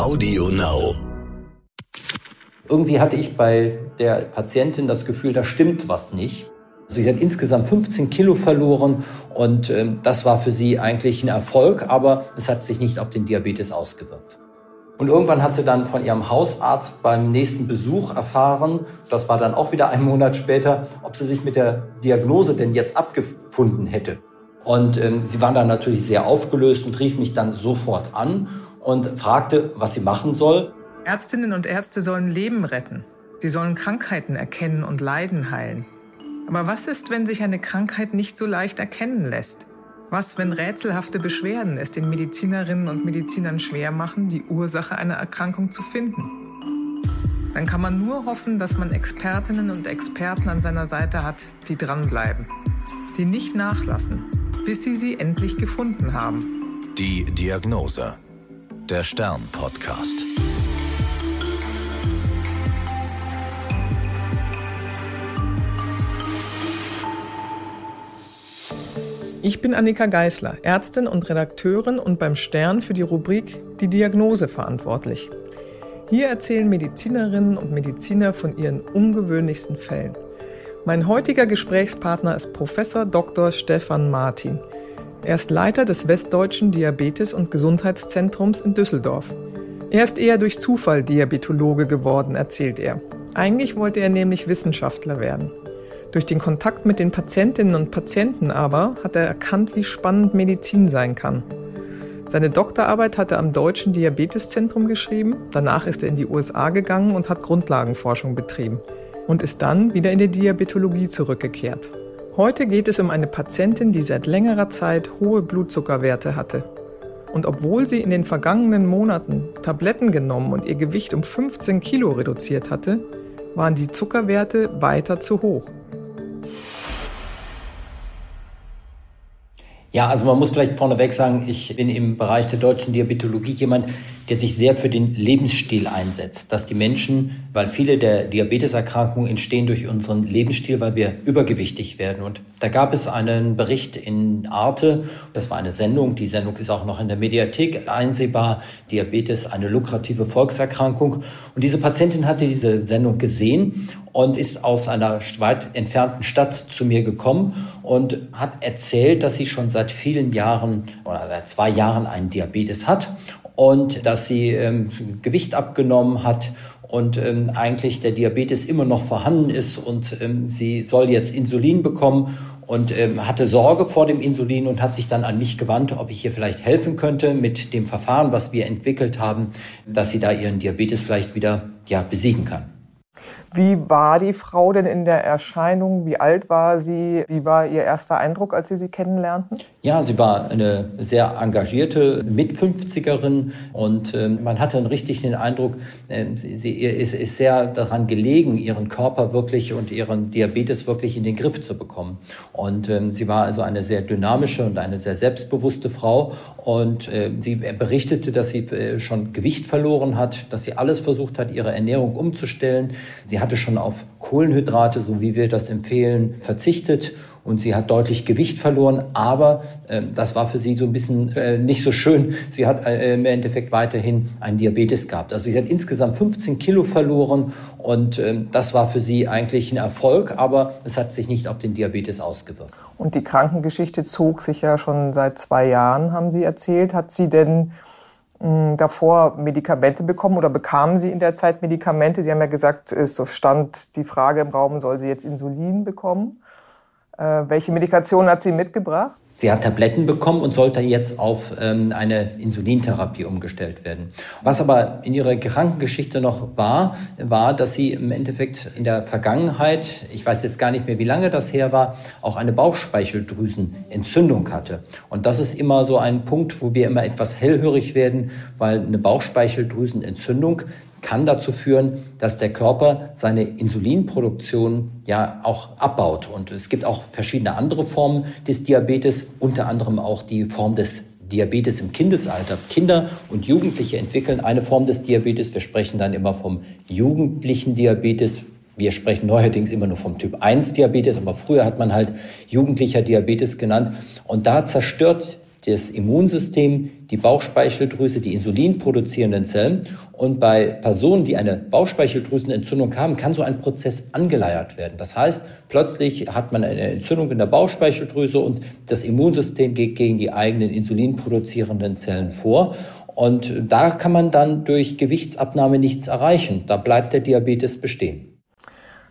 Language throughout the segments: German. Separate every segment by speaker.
Speaker 1: Audio Now.
Speaker 2: Irgendwie hatte ich bei der Patientin das Gefühl, da stimmt was nicht. Sie hat insgesamt 15 Kilo verloren und ähm, das war für sie eigentlich ein Erfolg, aber es hat sich nicht auf den Diabetes ausgewirkt. Und irgendwann hat sie dann von ihrem Hausarzt beim nächsten Besuch erfahren, das war dann auch wieder einen Monat später, ob sie sich mit der Diagnose denn jetzt abgefunden hätte. Und ähm, sie war dann natürlich sehr aufgelöst und rief mich dann sofort an und fragte, was sie machen soll.
Speaker 3: Ärztinnen und Ärzte sollen Leben retten. Sie sollen Krankheiten erkennen und Leiden heilen. Aber was ist, wenn sich eine Krankheit nicht so leicht erkennen lässt? Was, wenn rätselhafte Beschwerden es den Medizinerinnen und Medizinern schwer machen, die Ursache einer Erkrankung zu finden? Dann kann man nur hoffen, dass man Expertinnen und Experten an seiner Seite hat, die dranbleiben, die nicht nachlassen, bis sie sie endlich gefunden haben.
Speaker 1: Die Diagnose. Der Stern-Podcast.
Speaker 3: Ich bin Annika Geißler, Ärztin und Redakteurin und beim Stern für die Rubrik Die Diagnose verantwortlich. Hier erzählen Medizinerinnen und Mediziner von ihren ungewöhnlichsten Fällen. Mein heutiger Gesprächspartner ist Professor Dr. Stefan Martin. Er ist Leiter des Westdeutschen Diabetes- und Gesundheitszentrums in Düsseldorf. Er ist eher durch Zufall Diabetologe geworden, erzählt er. Eigentlich wollte er nämlich Wissenschaftler werden. Durch den Kontakt mit den Patientinnen und Patienten aber hat er erkannt, wie spannend Medizin sein kann. Seine Doktorarbeit hat er am Deutschen Diabeteszentrum geschrieben, danach ist er in die USA gegangen und hat Grundlagenforschung betrieben und ist dann wieder in die Diabetologie zurückgekehrt. Heute geht es um eine Patientin, die seit längerer Zeit hohe Blutzuckerwerte hatte. Und obwohl sie in den vergangenen Monaten Tabletten genommen und ihr Gewicht um 15 Kilo reduziert hatte, waren die Zuckerwerte weiter zu hoch.
Speaker 2: Ja, also man muss vielleicht vorneweg sagen, ich bin im Bereich der deutschen Diabetologie jemand, der sich sehr für den Lebensstil einsetzt, dass die Menschen, weil viele der Diabeteserkrankungen entstehen durch unseren Lebensstil, weil wir übergewichtig werden. Und da gab es einen Bericht in Arte, das war eine Sendung, die Sendung ist auch noch in der Mediathek einsehbar, Diabetes, eine lukrative Volkserkrankung. Und diese Patientin hatte diese Sendung gesehen und ist aus einer weit entfernten Stadt zu mir gekommen und hat erzählt, dass sie schon seit vielen Jahren oder seit zwei Jahren einen Diabetes hat und dass sie ähm, Gewicht abgenommen hat und ähm, eigentlich der Diabetes immer noch vorhanden ist und ähm, sie soll jetzt Insulin bekommen und ähm, hatte Sorge vor dem Insulin und hat sich dann an mich gewandt, ob ich ihr vielleicht helfen könnte mit dem Verfahren, was wir entwickelt haben, dass sie da ihren Diabetes vielleicht wieder ja, besiegen kann.
Speaker 3: Wie war die Frau denn in der Erscheinung? Wie alt war sie? Wie war Ihr erster Eindruck, als Sie sie kennenlernten?
Speaker 2: Ja, sie war eine sehr engagierte Mit-50erin und äh, man hatte einen richtigen Eindruck, äh, sie, sie ist, ist sehr daran gelegen, ihren Körper wirklich und ihren Diabetes wirklich in den Griff zu bekommen. Und ähm, sie war also eine sehr dynamische und eine sehr selbstbewusste Frau und äh, sie berichtete, dass sie äh, schon Gewicht verloren hat, dass sie alles versucht hat, ihre Ernährung umzustellen. Sie hatte schon auf Kohlenhydrate, so wie wir das empfehlen, verzichtet und sie hat deutlich Gewicht verloren, aber äh, das war für sie so ein bisschen äh, nicht so schön. Sie hat äh, im Endeffekt weiterhin einen Diabetes gehabt. Also sie hat insgesamt 15 Kilo verloren und ähm, das war für sie eigentlich ein Erfolg, aber es hat sich nicht auf den Diabetes ausgewirkt.
Speaker 3: Und die Krankengeschichte zog sich ja schon seit zwei Jahren, haben Sie erzählt. Hat sie denn davor Medikamente bekommen oder bekamen Sie in der Zeit Medikamente? Sie haben ja gesagt, es stand die Frage im Raum, soll sie jetzt Insulin bekommen? Äh, welche Medikation hat sie mitgebracht?
Speaker 2: Sie hat Tabletten bekommen und sollte jetzt auf ähm, eine Insulintherapie umgestellt werden. Was aber in ihrer Krankengeschichte noch war, war, dass sie im Endeffekt in der Vergangenheit, ich weiß jetzt gar nicht mehr, wie lange das her war, auch eine Bauchspeicheldrüsenentzündung hatte. Und das ist immer so ein Punkt, wo wir immer etwas hellhörig werden, weil eine Bauchspeicheldrüsenentzündung kann dazu führen, dass der Körper seine Insulinproduktion ja auch abbaut. Und es gibt auch verschiedene andere Formen des Diabetes, unter anderem auch die Form des Diabetes im Kindesalter. Kinder und Jugendliche entwickeln eine Form des Diabetes. Wir sprechen dann immer vom jugendlichen Diabetes. Wir sprechen neuerdings immer nur vom Typ 1 Diabetes, aber früher hat man halt jugendlicher Diabetes genannt. Und da zerstört das Immunsystem, die Bauchspeicheldrüse, die Insulin Zellen. Und bei Personen, die eine Bauchspeicheldrüsenentzündung haben, kann so ein Prozess angeleiert werden. Das heißt, plötzlich hat man eine Entzündung in der Bauchspeicheldrüse und das Immunsystem geht gegen die eigenen insulinproduzierenden Zellen vor. Und da kann man dann durch Gewichtsabnahme nichts erreichen. Da bleibt der Diabetes bestehen.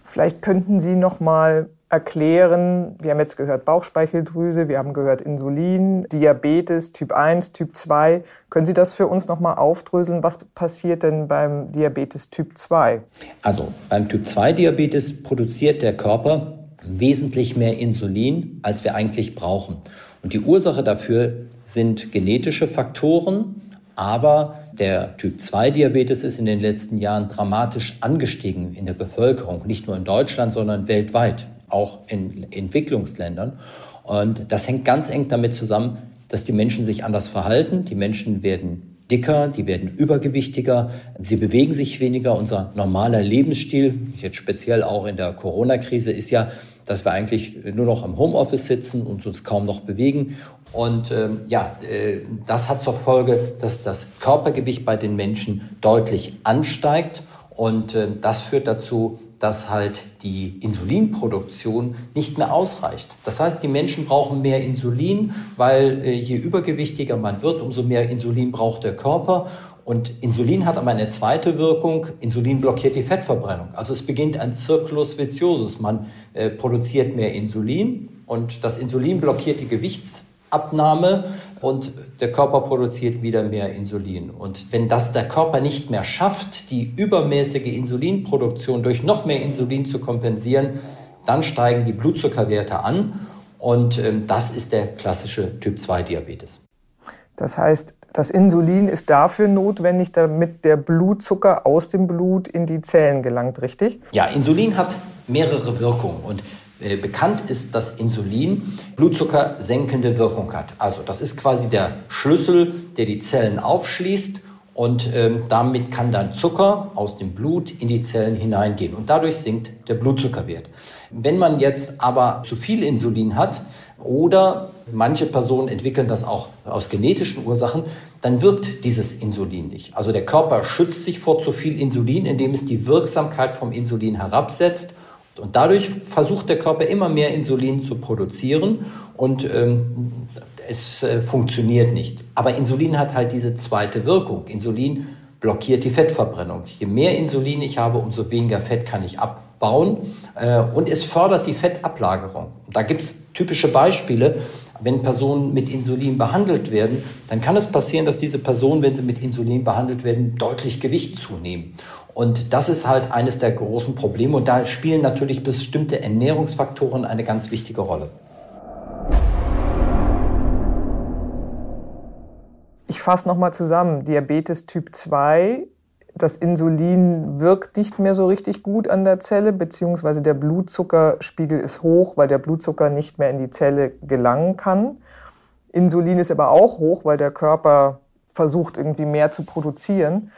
Speaker 3: Vielleicht könnten Sie noch mal erklären, wir haben jetzt gehört Bauchspeicheldrüse, wir haben gehört Insulin, Diabetes Typ 1, Typ 2. Können Sie das für uns noch mal aufdröseln? Was passiert denn beim Diabetes Typ 2?
Speaker 2: Also beim Typ 2 Diabetes produziert der Körper wesentlich mehr Insulin, als wir eigentlich brauchen. Und die Ursache dafür sind genetische Faktoren, aber der Typ-2-Diabetes ist in den letzten Jahren dramatisch angestiegen in der Bevölkerung, nicht nur in Deutschland, sondern weltweit, auch in Entwicklungsländern. Und das hängt ganz eng damit zusammen, dass die Menschen sich anders verhalten. Die Menschen werden dicker, die werden übergewichtiger, sie bewegen sich weniger. Unser normaler Lebensstil, jetzt speziell auch in der Corona-Krise, ist ja, dass wir eigentlich nur noch im Homeoffice sitzen und uns kaum noch bewegen. Und ähm, ja, äh, das hat zur Folge, dass das Körpergewicht bei den Menschen deutlich ansteigt. Und äh, das führt dazu, dass halt die Insulinproduktion nicht mehr ausreicht. Das heißt, die Menschen brauchen mehr Insulin, weil äh, je übergewichtiger man wird, umso mehr Insulin braucht der Körper. Und Insulin hat aber eine zweite Wirkung. Insulin blockiert die Fettverbrennung. Also es beginnt ein Circulus viciosus. Man äh, produziert mehr Insulin und das Insulin blockiert die Gewichtsabnahme und der Körper produziert wieder mehr Insulin. Und wenn das der Körper nicht mehr schafft, die übermäßige Insulinproduktion durch noch mehr Insulin zu kompensieren, dann steigen die Blutzuckerwerte an und ähm, das ist der klassische Typ-2-Diabetes.
Speaker 3: Das heißt, das Insulin ist dafür notwendig, damit der Blutzucker aus dem Blut in die Zellen gelangt, richtig?
Speaker 2: Ja, Insulin hat mehrere Wirkungen und bekannt ist, dass Insulin Blutzucker senkende Wirkung hat. Also das ist quasi der Schlüssel, der die Zellen aufschließt und ähm, damit kann dann Zucker aus dem Blut in die Zellen hineingehen und dadurch sinkt der Blutzuckerwert. Wenn man jetzt aber zu viel Insulin hat oder manche Personen entwickeln das auch aus genetischen Ursachen, dann wirkt dieses Insulin nicht. Also der Körper schützt sich vor zu viel Insulin, indem es die Wirksamkeit vom Insulin herabsetzt und dadurch versucht der Körper immer mehr Insulin zu produzieren und ähm, es äh, funktioniert nicht. Aber Insulin hat halt diese zweite Wirkung. Insulin blockiert die Fettverbrennung. Je mehr Insulin ich habe, umso weniger Fett kann ich abbauen. Äh, und es fördert die Fettablagerung. Da gibt es typische Beispiele. Wenn Personen mit Insulin behandelt werden, dann kann es passieren, dass diese Personen, wenn sie mit Insulin behandelt werden, deutlich Gewicht zunehmen. Und das ist halt eines der großen Probleme. Und da spielen natürlich bestimmte Ernährungsfaktoren eine ganz wichtige Rolle.
Speaker 3: Ich fasse nochmal zusammen. Diabetes Typ 2, das Insulin wirkt nicht mehr so richtig gut an der Zelle, beziehungsweise der Blutzuckerspiegel ist hoch, weil der Blutzucker nicht mehr in die Zelle gelangen kann. Insulin ist aber auch hoch, weil der Körper versucht, irgendwie mehr zu produzieren.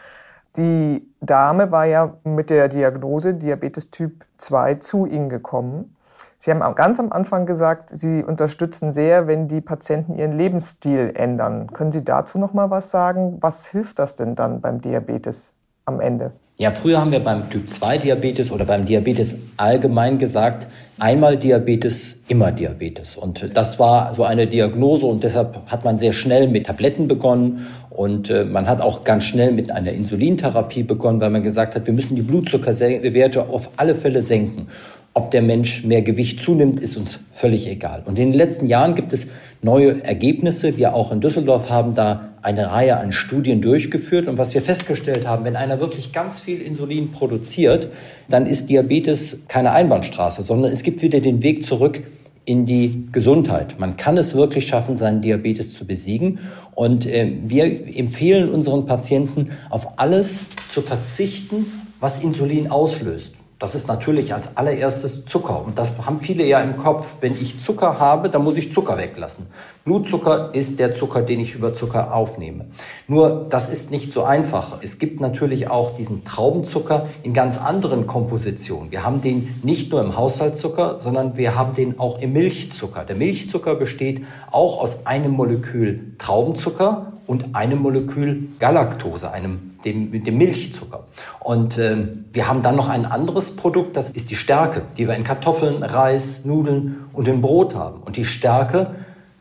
Speaker 3: Die Dame war ja mit der Diagnose Diabetes Typ 2 zu Ihnen gekommen. Sie haben ganz am Anfang gesagt, Sie unterstützen sehr, wenn die Patienten ihren Lebensstil ändern. Können Sie dazu noch mal was sagen? Was hilft das denn dann beim Diabetes am Ende?
Speaker 2: Ja, früher haben wir beim Typ 2 Diabetes oder beim Diabetes allgemein gesagt, einmal Diabetes, immer Diabetes. Und das war so eine Diagnose und deshalb hat man sehr schnell mit Tabletten begonnen und äh, man hat auch ganz schnell mit einer Insulintherapie begonnen, weil man gesagt hat, wir müssen die Blutzuckerwerte auf alle Fälle senken. Ob der Mensch mehr Gewicht zunimmt, ist uns völlig egal. Und in den letzten Jahren gibt es neue Ergebnisse. Wir auch in Düsseldorf haben da eine Reihe an Studien durchgeführt. Und was wir festgestellt haben, wenn einer wirklich ganz viel Insulin produziert, dann ist Diabetes keine Einbahnstraße, sondern es gibt wieder den Weg zurück in die Gesundheit. Man kann es wirklich schaffen, seinen Diabetes zu besiegen. Und äh, wir empfehlen unseren Patienten, auf alles zu verzichten, was Insulin auslöst. Das ist natürlich als allererstes Zucker. Und das haben viele ja im Kopf. Wenn ich Zucker habe, dann muss ich Zucker weglassen. Blutzucker ist der Zucker, den ich über Zucker aufnehme. Nur, das ist nicht so einfach. Es gibt natürlich auch diesen Traubenzucker in ganz anderen Kompositionen. Wir haben den nicht nur im Haushaltszucker, sondern wir haben den auch im Milchzucker. Der Milchzucker besteht auch aus einem Molekül Traubenzucker und einem Molekül Galaktose, einem dem, dem Milchzucker. Und äh, wir haben dann noch ein anderes Produkt, das ist die Stärke, die wir in Kartoffeln, Reis, Nudeln und im Brot haben. Und die Stärke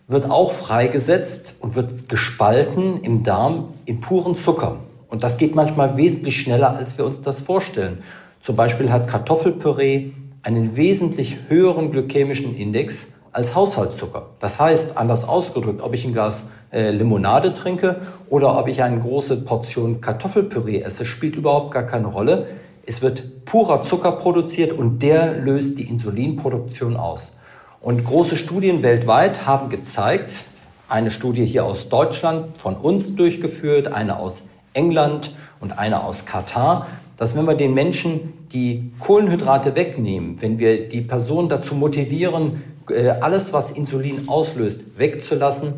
Speaker 2: wird auch freigesetzt und wird gespalten im Darm in puren Zucker. Und das geht manchmal wesentlich schneller, als wir uns das vorstellen. Zum Beispiel hat Kartoffelpüree einen wesentlich höheren glykämischen Index als Haushaltszucker. Das heißt, anders ausgedrückt, ob ich ein Glas äh, Limonade trinke oder ob ich eine große Portion Kartoffelpüree esse, spielt überhaupt gar keine Rolle. Es wird purer Zucker produziert und der löst die Insulinproduktion aus. Und große Studien weltweit haben gezeigt, eine Studie hier aus Deutschland von uns durchgeführt, eine aus England und eine aus Katar, dass wenn wir den Menschen die Kohlenhydrate wegnehmen, wenn wir die Person dazu motivieren, äh, alles, was Insulin auslöst, wegzulassen,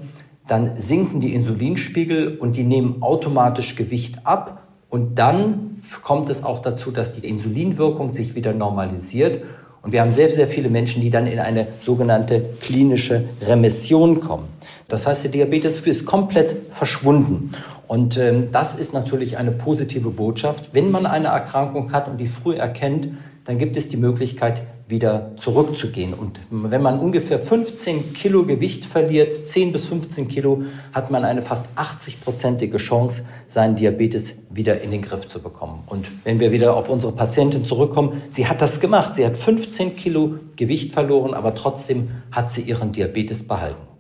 Speaker 2: dann sinken die Insulinspiegel und die nehmen automatisch Gewicht ab. Und dann kommt es auch dazu, dass die Insulinwirkung sich wieder normalisiert. Und wir haben sehr, sehr viele Menschen, die dann in eine sogenannte klinische Remission kommen. Das heißt, der Diabetes ist komplett verschwunden. Und ähm, das ist natürlich eine positive Botschaft. Wenn man eine Erkrankung hat und die früh erkennt, dann gibt es die Möglichkeit, wieder zurückzugehen. Und wenn man ungefähr 15 Kilo Gewicht verliert, 10 bis 15 Kilo, hat man eine fast 80-prozentige Chance, seinen Diabetes wieder in den Griff zu bekommen. Und wenn wir wieder auf unsere Patientin zurückkommen, sie hat das gemacht. Sie hat 15 Kilo Gewicht verloren, aber trotzdem hat sie ihren Diabetes behalten.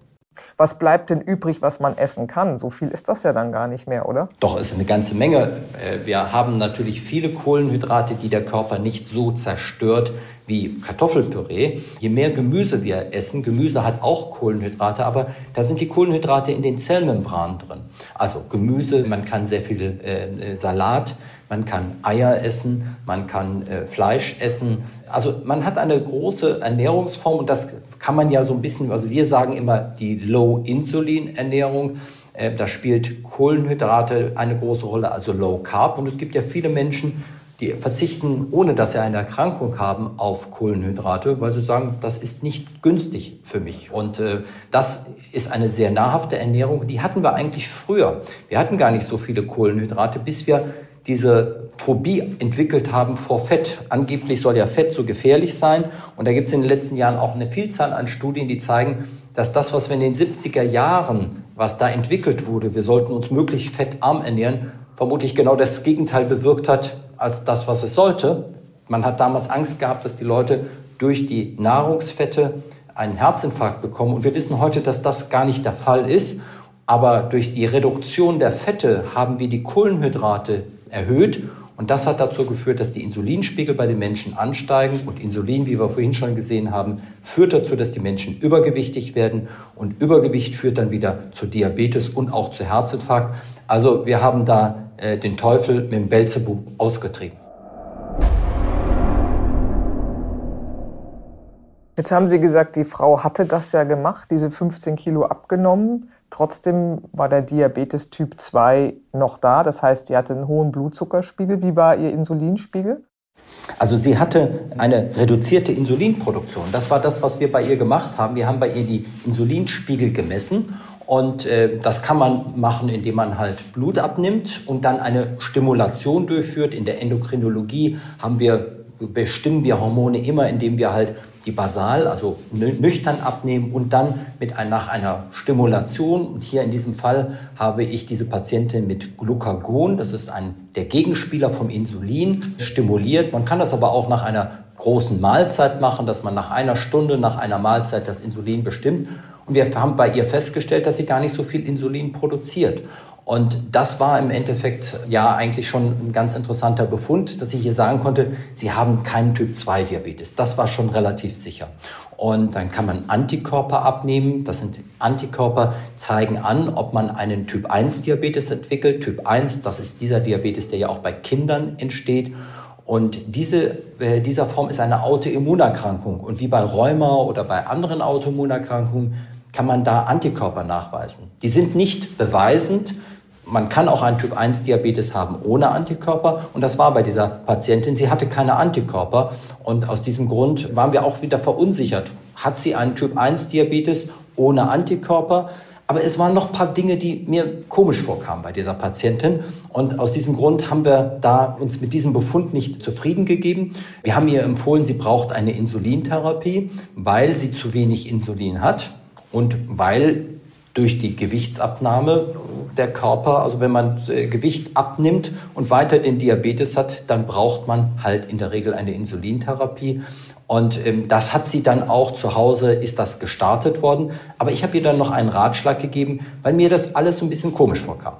Speaker 3: Was bleibt denn übrig, was man essen kann? So viel ist das ja dann gar nicht mehr, oder?
Speaker 2: Doch, es ist eine ganze Menge. Äh, wir haben natürlich viele Kohlenhydrate, die der Körper nicht so zerstört wie Kartoffelpüree. Je mehr Gemüse wir essen, Gemüse hat auch Kohlenhydrate, aber da sind die Kohlenhydrate in den Zellmembranen drin. Also Gemüse, man kann sehr viel äh, Salat, man kann Eier essen, man kann äh, Fleisch essen. Also man hat eine große Ernährungsform und das kann man ja so ein bisschen, also wir sagen immer die Low-Insulin-Ernährung. Äh, da spielt Kohlenhydrate eine große Rolle, also Low Carb. Und es gibt ja viele Menschen, die verzichten, ohne dass sie eine Erkrankung haben, auf Kohlenhydrate, weil sie sagen, das ist nicht günstig für mich. Und äh, das ist eine sehr nahrhafte Ernährung. Die hatten wir eigentlich früher. Wir hatten gar nicht so viele Kohlenhydrate, bis wir diese Phobie entwickelt haben vor Fett. Angeblich soll ja Fett so gefährlich sein. Und da gibt es in den letzten Jahren auch eine Vielzahl an Studien, die zeigen, dass das, was wir in den 70er Jahren, was da entwickelt wurde, wir sollten uns möglichst fettarm ernähren, vermutlich genau das Gegenteil bewirkt hat als das, was es sollte. Man hat damals Angst gehabt, dass die Leute durch die Nahrungsfette einen Herzinfarkt bekommen. Und wir wissen heute, dass das gar nicht der Fall ist. Aber durch die Reduktion der Fette haben wir die Kohlenhydrate erhöht. Und das hat dazu geführt, dass die Insulinspiegel bei den Menschen ansteigen. Und Insulin, wie wir vorhin schon gesehen haben, führt dazu, dass die Menschen übergewichtig werden. Und Übergewicht führt dann wieder zu Diabetes und auch zu Herzinfarkt. Also wir haben da äh, den Teufel mit dem Belzebub ausgetrieben.
Speaker 3: Jetzt haben Sie gesagt, die Frau hatte das ja gemacht, diese 15 Kilo abgenommen. Trotzdem war der Diabetes Typ 2 noch da. Das heißt, sie hatte einen hohen Blutzuckerspiegel. Wie war ihr Insulinspiegel?
Speaker 2: Also sie hatte eine reduzierte Insulinproduktion. Das war das, was wir bei ihr gemacht haben. Wir haben bei ihr die Insulinspiegel gemessen und äh, das kann man machen, indem man halt Blut abnimmt und dann eine Stimulation durchführt. In der Endokrinologie haben wir bestimmen wir Hormone immer, indem wir halt die basal, also nüchtern abnehmen und dann mit ein, nach einer Stimulation, und hier in diesem Fall habe ich diese Patientin mit Glucagon, das ist ein, der Gegenspieler vom Insulin, stimuliert. Man kann das aber auch nach einer großen Mahlzeit machen, dass man nach einer Stunde nach einer Mahlzeit das Insulin bestimmt. Und wir haben bei ihr festgestellt, dass sie gar nicht so viel Insulin produziert. Und das war im Endeffekt ja eigentlich schon ein ganz interessanter Befund, dass ich hier sagen konnte, Sie haben keinen Typ 2 Diabetes. Das war schon relativ sicher. Und dann kann man Antikörper abnehmen. Das sind Antikörper, zeigen an, ob man einen Typ 1 Diabetes entwickelt. Typ 1, das ist dieser Diabetes, der ja auch bei Kindern entsteht. Und diese, äh, dieser Form ist eine Autoimmunerkrankung. Und wie bei Rheuma oder bei anderen Autoimmunerkrankungen kann man da Antikörper nachweisen. Die sind nicht beweisend. Man kann auch einen Typ 1 Diabetes haben ohne Antikörper. Und das war bei dieser Patientin. Sie hatte keine Antikörper. Und aus diesem Grund waren wir auch wieder verunsichert. Hat sie einen Typ 1 Diabetes ohne Antikörper? Aber es waren noch ein paar Dinge, die mir komisch vorkamen bei dieser Patientin. Und aus diesem Grund haben wir da uns mit diesem Befund nicht zufrieden gegeben. Wir haben ihr empfohlen, sie braucht eine Insulintherapie, weil sie zu wenig Insulin hat und weil durch die Gewichtsabnahme der Körper, also wenn man äh, Gewicht abnimmt und weiter den Diabetes hat, dann braucht man halt in der Regel eine Insulintherapie. Und ähm, das hat sie dann auch zu Hause, ist das gestartet worden. Aber ich habe ihr dann noch einen Ratschlag gegeben, weil mir das alles so ein bisschen komisch vorkam.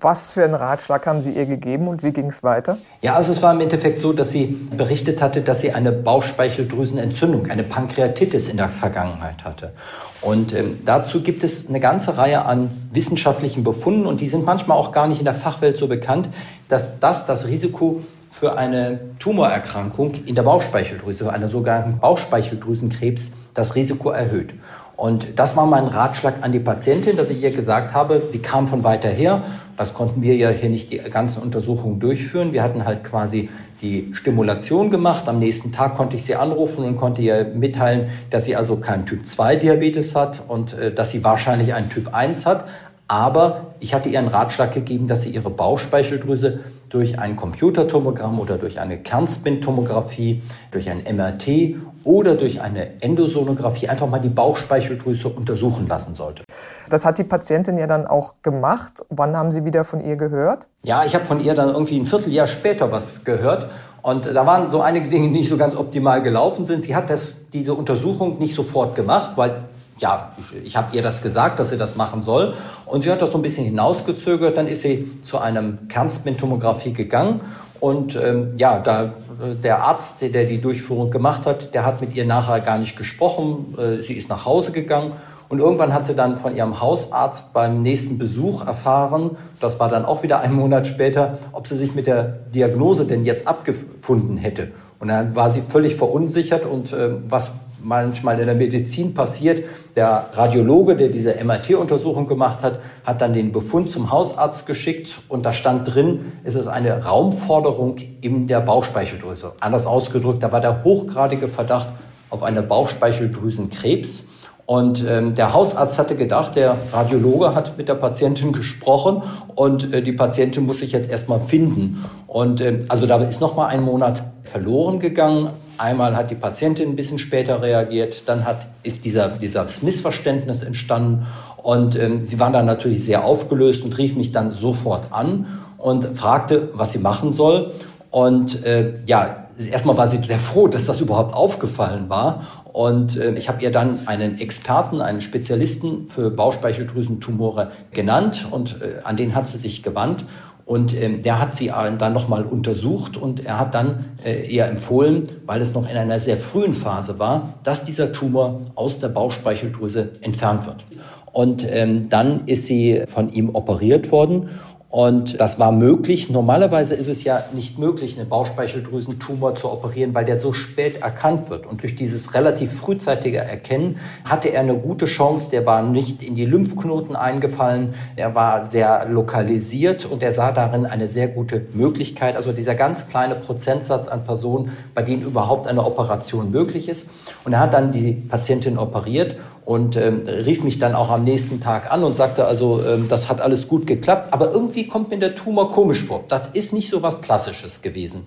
Speaker 3: Was für einen Ratschlag haben Sie ihr gegeben und wie ging es weiter?
Speaker 2: Ja, also es war im Endeffekt so, dass sie berichtet hatte, dass sie eine Bauchspeicheldrüsenentzündung, eine Pankreatitis in der Vergangenheit hatte. Und ähm, dazu gibt es eine ganze Reihe an wissenschaftlichen Befunden und die sind manchmal auch gar nicht in der Fachwelt so bekannt, dass das das Risiko für eine Tumorerkrankung in der Bauchspeicheldrüse, einer sogenannten Bauchspeicheldrüsenkrebs, das Risiko erhöht. Und das war mein Ratschlag an die Patientin, dass ich ihr gesagt habe, sie kam von weiter her. Das konnten wir ja hier nicht die ganzen Untersuchungen durchführen. Wir hatten halt quasi die Stimulation gemacht. Am nächsten Tag konnte ich sie anrufen und konnte ihr mitteilen, dass sie also keinen Typ 2 Diabetes hat und äh, dass sie wahrscheinlich einen Typ 1 hat. Aber ich hatte ihr einen Ratschlag gegeben, dass sie ihre Bauchspeicheldrüse durch ein Computertomogramm oder durch eine Kernspintomographie, durch ein MRT oder durch eine Endosonographie einfach mal die Bauchspeicheldrüse untersuchen lassen sollte.
Speaker 3: Das hat die Patientin ja dann auch gemacht. Wann haben Sie wieder von ihr gehört?
Speaker 2: Ja, ich habe von ihr dann irgendwie ein Vierteljahr später was gehört. Und da waren so einige Dinge, die nicht so ganz optimal gelaufen sind. Sie hat das, diese Untersuchung nicht sofort gemacht, weil ja, ich, ich habe ihr das gesagt, dass sie das machen soll. Und sie hat das so ein bisschen hinausgezögert. Dann ist sie zu einem Kernspintomographie gegangen. Und ähm, ja, da, der Arzt, der, der die Durchführung gemacht hat, der hat mit ihr nachher gar nicht gesprochen. Äh, sie ist nach Hause gegangen. Und irgendwann hat sie dann von ihrem Hausarzt beim nächsten Besuch erfahren, das war dann auch wieder einen Monat später, ob sie sich mit der Diagnose denn jetzt abgefunden hätte. Und dann war sie völlig verunsichert und äh, was manchmal in der Medizin passiert. Der Radiologe, der diese MRT-Untersuchung gemacht hat, hat dann den Befund zum Hausarzt geschickt und da stand drin, es ist eine Raumforderung in der Bauchspeicheldrüse. Anders ausgedrückt, da war der hochgradige Verdacht auf eine Bauchspeicheldrüsenkrebs. Und ähm, der Hausarzt hatte gedacht, der Radiologe hat mit der Patientin gesprochen und äh, die Patientin muss sich jetzt erstmal finden. Und ähm, also da ist noch mal ein Monat verloren gegann. Einmal hat die Patientin ein bisschen später reagiert, dann hat, ist dieser, dieses Missverständnis entstanden und ähm, sie war dann natürlich sehr aufgelöst und rief mich dann sofort an und fragte, was sie machen soll. Und äh, ja, erstmal war sie sehr froh, dass das überhaupt aufgefallen war. Und äh, ich habe ihr dann einen Experten, einen Spezialisten für Bauchspeicheldrüsentumore genannt und äh, an den hat sie sich gewandt. Und ähm, der hat sie dann nochmal untersucht und er hat dann äh, ihr empfohlen, weil es noch in einer sehr frühen Phase war, dass dieser Tumor aus der Bauchspeicheldrüse entfernt wird. Und ähm, dann ist sie von ihm operiert worden und das war möglich. Normalerweise ist es ja nicht möglich, einen Bauchspeicheldrüsentumor zu operieren, weil der so spät erkannt wird. Und durch dieses relativ frühzeitige Erkennen hatte er eine gute Chance. Der war nicht in die Lymphknoten eingefallen. Er war sehr lokalisiert und er sah darin eine sehr gute Möglichkeit. Also dieser ganz kleine Prozentsatz an Personen, bei denen überhaupt eine Operation möglich ist. Und er hat dann die Patientin operiert und ähm, rief mich dann auch am nächsten Tag an und sagte, also ähm, das hat alles gut geklappt, aber irgendwie kommt mir der Tumor komisch vor. Das ist nicht so was Klassisches gewesen.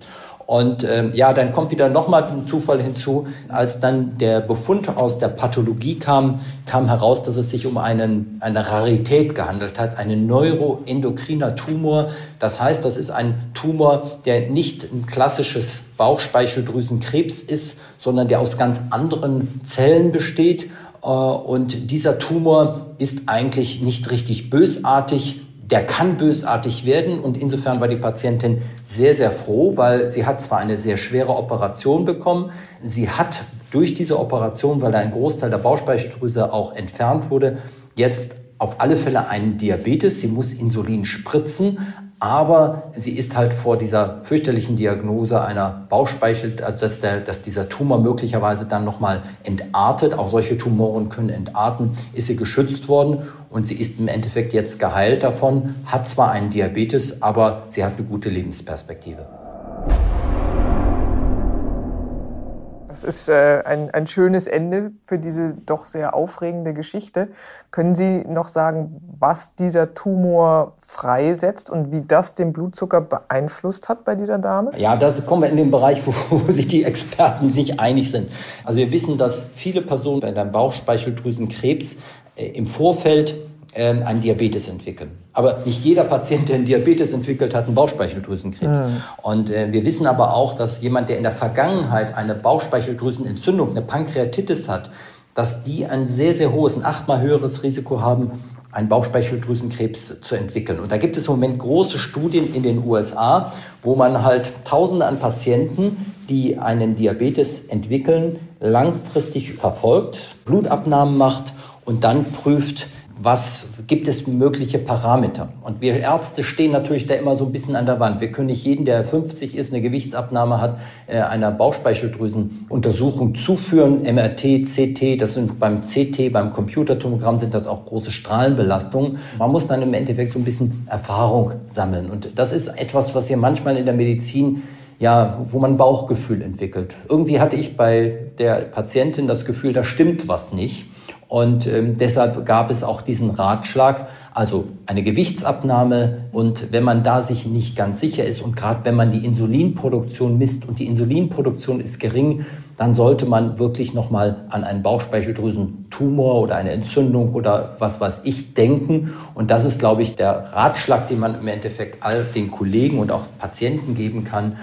Speaker 2: Und ähm, ja, dann kommt wieder nochmal ein Zufall hinzu. Als dann der Befund aus der Pathologie kam, kam heraus, dass es sich um einen, eine Rarität gehandelt hat, einen neuroendokriner Tumor. Das heißt, das ist ein Tumor, der nicht ein klassisches Bauchspeicheldrüsenkrebs ist, sondern der aus ganz anderen Zellen besteht äh, und dieser Tumor ist eigentlich nicht richtig bösartig. Der kann bösartig werden und insofern war die Patientin sehr, sehr froh, weil sie hat zwar eine sehr schwere Operation bekommen, sie hat durch diese Operation, weil ein Großteil der Bauchspeicheldrüse auch entfernt wurde, jetzt auf alle Fälle einen Diabetes. Sie muss Insulin spritzen, Aber sie ist halt vor dieser fürchterlichen Diagnose einer Bauchspeichel, also dass, der, dass dieser Tumor möglicherweise dann nochmal entartet, auch solche Tumoren können entarten, ist sie geschützt worden? Und sie ist im Endeffekt jetzt geheilt davon, hat zwar einen Diabetes, aber sie hat eine gute Lebensperspektive.
Speaker 3: Das ist äh, ein, ein schönes Ende für diese doch sehr aufregende Geschichte. Können Sie noch sagen, was dieser Tumor freisetzt und wie das den Blutzucker beeinflusst hat bei dieser Dame?
Speaker 2: Ja, das kommen wir in den Bereich, wo, wo sich die Experten nicht einig sind. Also wir wissen, dass viele Personen bei einem Bauchspeicheldrüsenkrebs äh, im Vorfeld ähm, einen Diabetes entwickeln. Aber nicht jeder Patient, der einen Diabetes entwickelt, hat einen Bauchspeicheldrüsenkrebs. Mhm. Und äh, wir wissen aber auch, dass jemand, der in der Vergangenheit eine Bauchspeicheldrüsenentzündung, eine Pankreatitis hat, dass die ein sehr, sehr hohes, ein achtmal höheres Risiko haben, einen Bauchspeicheldrüsenkrebs zu entwickeln. Und da gibt es im Moment große Studien in den USA, wo man halt Tausende an Patienten, die einen Diabetes entwickeln, langfristig verfolgt, Blutabnahmen macht und dann prüft, was gibt es mögliche Parameter? Und wir Ärzte stehen natürlich da immer so ein bisschen an der Wand. Wir können nicht jeden, der 50 ist, eine Gewichtsabnahme hat, äh, einer Bauchspeicheldrüsenuntersuchung zuführen. MRT, CT, das sind beim CT, beim Computertomogramm sind das auch große Strahlenbelastungen. Man muss dann im Endeffekt so ein bisschen Erfahrung sammeln. Und das ist etwas, was hier manchmal in der Medizin ja, wo man Bauchgefühl entwickelt. Irgendwie hatte ich bei der Patientin das Gefühl, da stimmt was nicht. Und ähm, deshalb gab es auch diesen Ratschlag, also eine Gewichtsabnahme. Und wenn man da sich nicht ganz sicher ist und gerade wenn man die Insulinproduktion misst und die Insulinproduktion ist gering, dann sollte man wirklich nochmal an einen Bauchspeicheldrüsentumor oder eine Entzündung oder was weiß ich denken. Und das ist, glaube ich, der Ratschlag, den man im Endeffekt all den Kollegen und auch Patienten geben kann,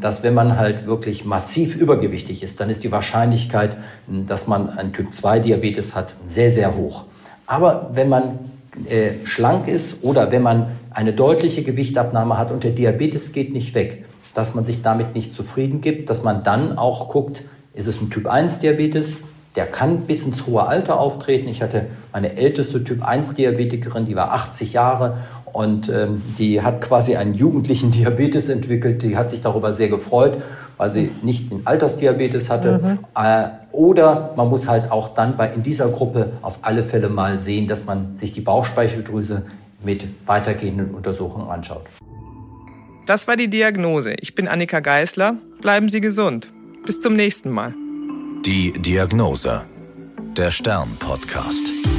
Speaker 2: dass wenn man halt wirklich massiv übergewichtig ist, dann ist die Wahrscheinlichkeit, ähm, dass man einen Typ-2-Diabetes hat, sehr, sehr hoch. Aber wenn man äh, schlank ist oder wenn man eine deutliche Gewichtabnahme hat und der Diabetes geht nicht weg, dass man sich damit nicht zufrieden gibt, dass man dann auch guckt, ist es ein Typ-1-Diabetes, der kann bis ins hohe Alter auftreten. Ich hatte meine älteste Typ-1-Diabetikerin, die war 80 Jahre und ähm, die hat quasi einen jugendlichen Diabetes entwickelt. Die hat sich darüber sehr gefreut, weil sie nicht den Altersdiabetes hatte. Mhm. Äh, oder man muss halt auch dann bei, in dieser Gruppe auf alle Fälle mal sehen, dass man sich die Bauchspeicheldrüse mit weitergehenden Untersuchungen anschaut.
Speaker 3: Das war die Diagnose. Ich bin Annika Geißler. Bleiben Sie gesund. Bis zum nächsten Mal.
Speaker 1: Die Diagnose. Der Stern-Podcast.